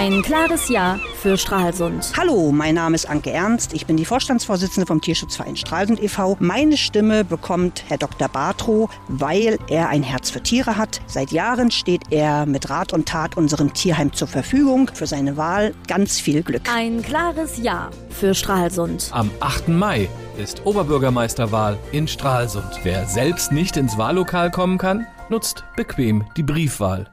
Ein klares Ja für Stralsund. Hallo, mein Name ist Anke Ernst. Ich bin die Vorstandsvorsitzende vom Tierschutzverein Stralsund e.V. Meine Stimme bekommt Herr Dr. Bartrow, weil er ein Herz für Tiere hat. Seit Jahren steht er mit Rat und Tat unserem Tierheim zur Verfügung. Für seine Wahl ganz viel Glück. Ein klares Ja für Stralsund. Am 8. Mai ist Oberbürgermeisterwahl in Stralsund. Wer selbst nicht ins Wahllokal kommen kann, nutzt bequem die Briefwahl.